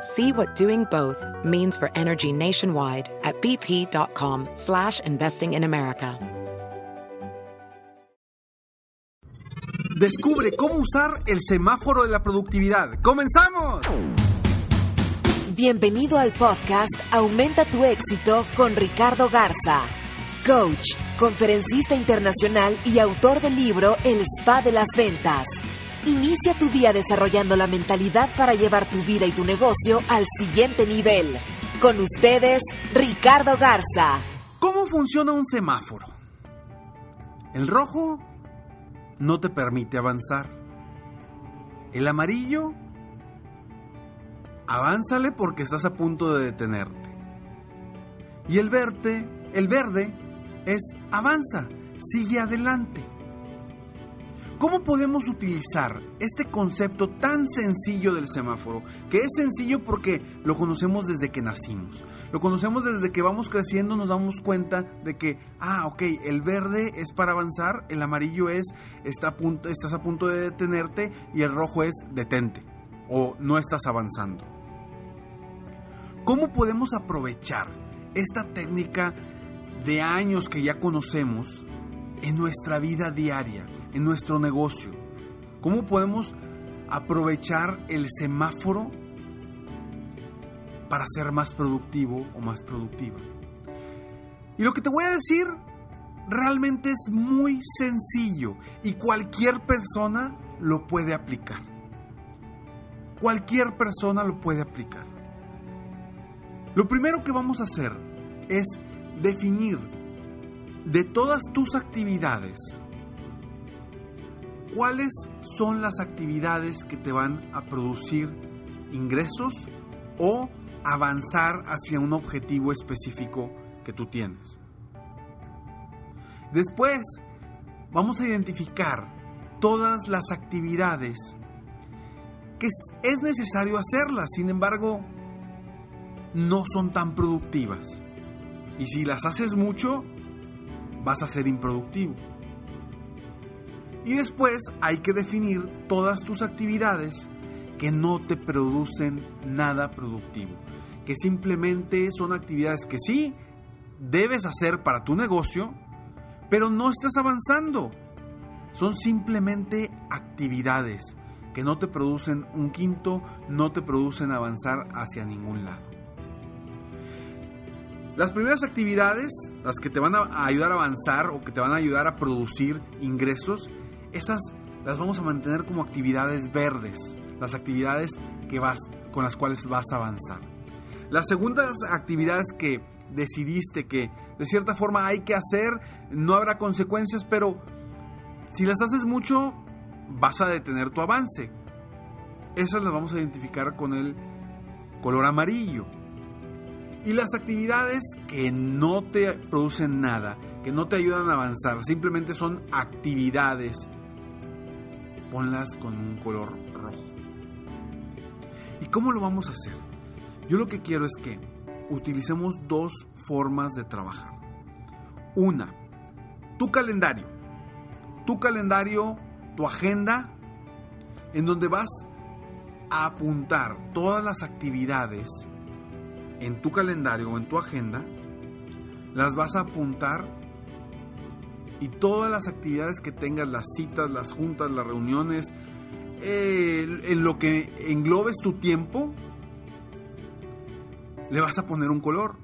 See what doing both means for energy nationwide at bp.com slash investing in America. Descubre cómo usar el semáforo de la productividad. ¡Comenzamos! Bienvenido al podcast Aumenta tu éxito con Ricardo Garza, coach, conferencista internacional y autor del libro El Spa de las Ventas. Inicia tu día desarrollando la mentalidad para llevar tu vida y tu negocio al siguiente nivel. Con ustedes, Ricardo Garza. ¿Cómo funciona un semáforo? El rojo no te permite avanzar. El amarillo, avánzale porque estás a punto de detenerte. Y el verde, el verde es avanza, sigue adelante. ¿Cómo podemos utilizar este concepto tan sencillo del semáforo? Que es sencillo porque lo conocemos desde que nacimos. Lo conocemos desde que vamos creciendo, nos damos cuenta de que, ah, ok, el verde es para avanzar, el amarillo es está a punto, estás a punto de detenerte y el rojo es detente o no estás avanzando. ¿Cómo podemos aprovechar esta técnica de años que ya conocemos en nuestra vida diaria? En nuestro negocio? ¿Cómo podemos aprovechar el semáforo para ser más productivo o más productiva? Y lo que te voy a decir realmente es muy sencillo y cualquier persona lo puede aplicar. Cualquier persona lo puede aplicar. Lo primero que vamos a hacer es definir de todas tus actividades cuáles son las actividades que te van a producir ingresos o avanzar hacia un objetivo específico que tú tienes. Después, vamos a identificar todas las actividades que es necesario hacerlas, sin embargo, no son tan productivas. Y si las haces mucho, vas a ser improductivo. Y después hay que definir todas tus actividades que no te producen nada productivo. Que simplemente son actividades que sí debes hacer para tu negocio, pero no estás avanzando. Son simplemente actividades que no te producen un quinto, no te producen avanzar hacia ningún lado. Las primeras actividades, las que te van a ayudar a avanzar o que te van a ayudar a producir ingresos, esas las vamos a mantener como actividades verdes, las actividades que vas, con las cuales vas a avanzar. Las segundas actividades que decidiste que de cierta forma hay que hacer, no habrá consecuencias, pero si las haces mucho, vas a detener tu avance. Esas las vamos a identificar con el color amarillo. Y las actividades que no te producen nada, que no te ayudan a avanzar, simplemente son actividades ponlas con un color rojo. ¿Y cómo lo vamos a hacer? Yo lo que quiero es que utilicemos dos formas de trabajar. Una, tu calendario. Tu calendario, tu agenda, en donde vas a apuntar todas las actividades en tu calendario o en tu agenda, las vas a apuntar y todas las actividades que tengas, las citas, las juntas, las reuniones, en lo que englobes tu tiempo, le vas a poner un color.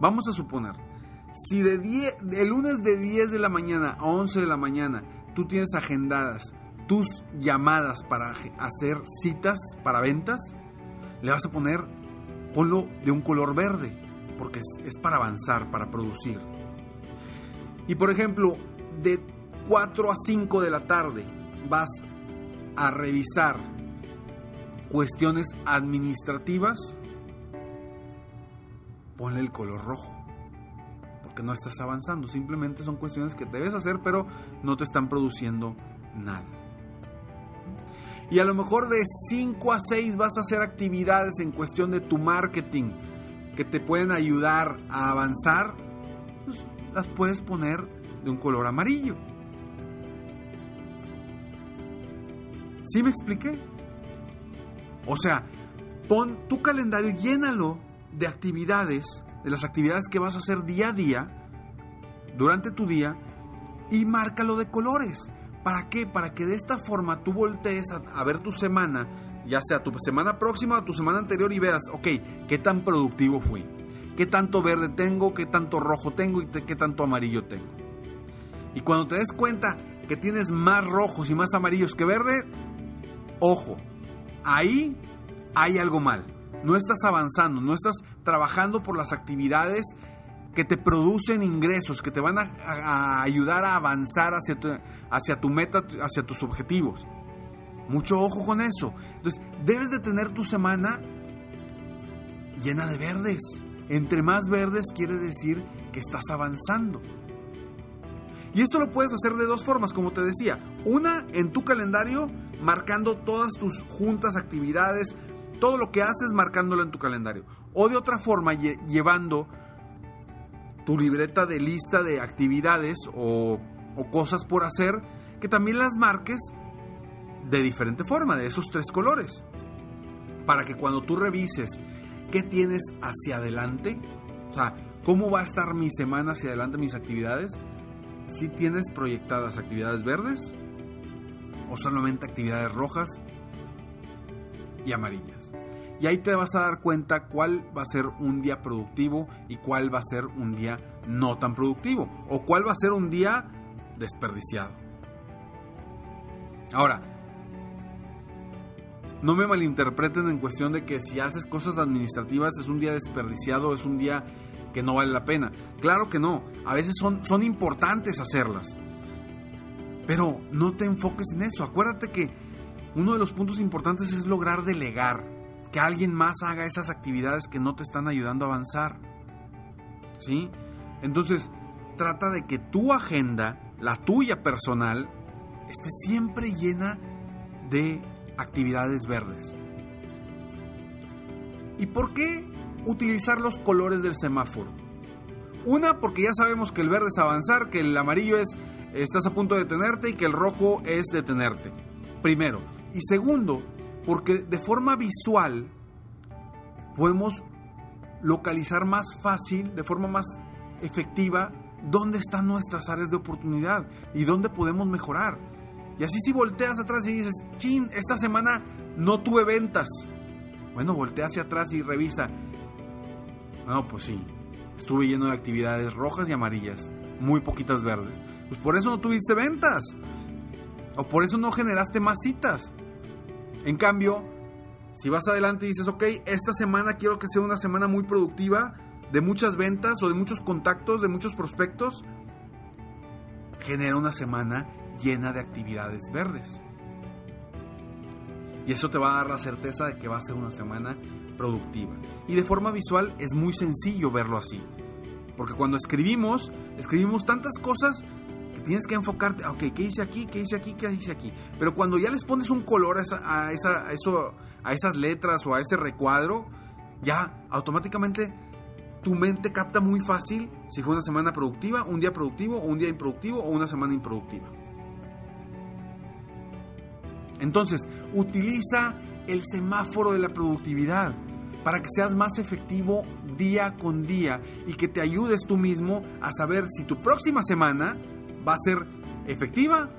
Vamos a suponer, Si de, lunes de 10 de la mañana a 11 de la mañana tú tienes agendadas tus llamadas para hacer citas para ventas, le vas a poner, ponlo de un color verde, porque es para avanzar, para producir. Y por ejemplo, de 4 a 5 de la tarde vas a revisar cuestiones administrativas, ponle el color rojo. Porque no estás avanzando, simplemente son cuestiones que debes hacer, pero no te están produciendo nada. Y a lo mejor de 5 a 6 vas a hacer actividades en cuestión de tu marketing que te pueden ayudar a avanzar, pues las puedes poner de un color amarillo. ¿Sí me expliqué? O sea, pon tu calendario, llénalo de actividades, de las actividades que vas a hacer día a día, durante tu día, y márcalo de colores. ¿Para qué? Para que de esta forma tú voltees a, ver tu semana, ya sea tu semana próxima o tu semana anterior, y veas, ok, ¿qué tan productivo fui? ¿Qué tanto verde tengo? ¿Qué tanto rojo tengo? ¿Y qué tanto amarillo tengo? Y cuando te des cuenta que tienes más rojos y más amarillos que verde, ojo, ahí hay algo mal. No estás avanzando, no estás trabajando por las actividades que te producen ingresos, que te van a, ayudar a avanzar hacia tu, hacia tu meta, hacia tus objetivos. Mucho ojo con eso. Entonces, debes de tener tu semana llena de verdes. Entre más verdes quiere decir que estás avanzando. Y esto lo puedes hacer de dos formas, como te decía. Una, en tu calendario, marcando todas tus juntas, actividades, todo lo que haces, marcándolo en tu calendario. O de otra forma, llevando tu libreta de lista de actividades o, o cosas por hacer, que también las marques de diferente forma, de esos tres colores. Para que cuando tú revises qué tienes hacia adelante, o sea, cómo va a estar mi semana hacia adelante, mis actividades, si tienes proyectadas actividades verdes o solamente actividades rojas y amarillas. Y ahí te vas a dar cuenta cuál va a ser un día productivo y cuál va a ser un día no tan productivo. O cuál va a ser un día desperdiciado. Ahora, no me malinterpreten en cuestión de que si haces cosas administrativas es un día desperdiciado, es un día que no vale la pena. Claro que no, a veces son, son importantes hacerlas. Pero no te enfoques en eso. Acuérdate que uno de los puntos importantes es lograr delegar que alguien más haga esas actividades que no te están ayudando a avanzar. ¿Sí? Entonces, trata de que tu agenda, la tuya personal, esté siempre llena de actividades verdes. ¿Y por qué utilizar los colores del semáforo? Una, porque ya sabemos que el verde es avanzar, que el amarillo es estás a punto de detenerte y que el rojo es detenerte. Primero. Y segundo, porque de forma visual podemos localizar más fácil, de forma más efectiva, dónde están nuestras áreas de oportunidad y dónde podemos mejorar. Y así si volteas atrás y dices, chin, esta semana no tuve ventas. Bueno, voltea hacia atrás y revisa. No, pues sí, estuve lleno de actividades rojas y amarillas, muy poquitas verdes. Pues por eso no tuviste ventas. O por eso no generaste más citas. En cambio, si vas adelante y dices, ok, esta semana quiero que sea una semana muy productiva, de muchas ventas o de muchos contactos, de muchos prospectos, genera una semana llena de actividades verdes. Y eso te va a dar la certeza de que va a ser una semana productiva. Y de forma visual es muy sencillo verlo así. Porque cuando escribimos, escribimos tantas cosas tienes que enfocarte, ok, ¿qué hice aquí? ¿Qué hice aquí? ¿Qué hice aquí? Pero cuando ya les pones un color a, esa, eso, a esas letras o a ese recuadro, ya automáticamente tu mente capta muy fácil si fue una semana productiva, un día productivo, un día improductivo o una semana improductiva. Entonces, utiliza el semáforo de la productividad para que seas más efectivo día con día y que te ayudes tú mismo a saber si tu próxima semana va a ser efectiva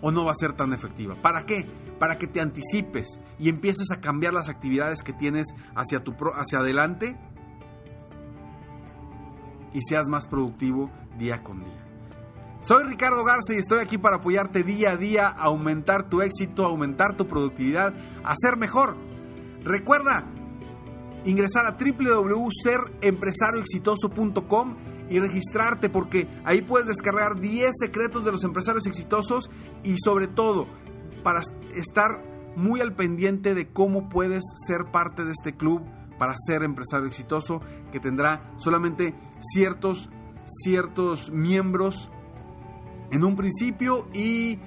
o no va a ser tan efectiva. ¿Para qué? Para que te anticipes y empieces a cambiar las actividades que tienes hacia, tu, hacia adelante y seas más productivo día con día. Soy Ricardo Garza y estoy aquí para apoyarte día a día aumentar tu éxito, aumentar tu productividad, a ser mejor. Recuerda ingresar a www.serempresarioexitoso.com y registrarte porque ahí puedes descargar 10 secretos de los empresarios exitosos y sobre todo para estar muy al pendiente de cómo puedes ser parte de este club para ser empresario exitoso que tendrá solamente ciertos ciertos miembros en un principio y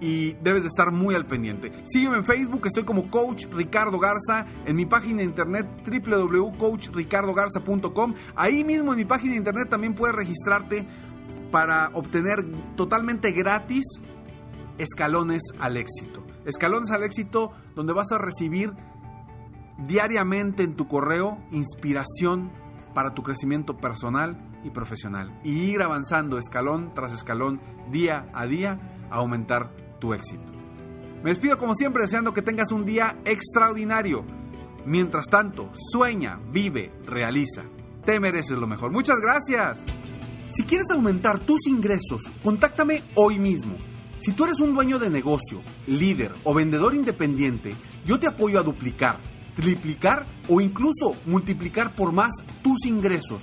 y debes de estar muy al pendiente. Sígueme en Facebook, estoy como Coach Ricardo Garza, en mi página de internet www.coachricardogarza.com. Ahí mismo en mi página de internet también puedes registrarte para obtener totalmente gratis escalones al éxito. Escalones al éxito donde vas a recibir diariamente en tu correo inspiración para tu crecimiento personal y profesional. Y ir avanzando escalón tras escalón, día a día, a aumentar éxito. Me despido como siempre deseando que tengas un día extraordinario. Mientras tanto, sueña, vive, realiza. Te mereces lo mejor. Muchas gracias. Si quieres aumentar tus ingresos, contáctame hoy mismo. Si tú eres un dueño de negocio, líder o vendedor independiente, yo te apoyo a duplicar, triplicar o incluso multiplicar por más tus ingresos.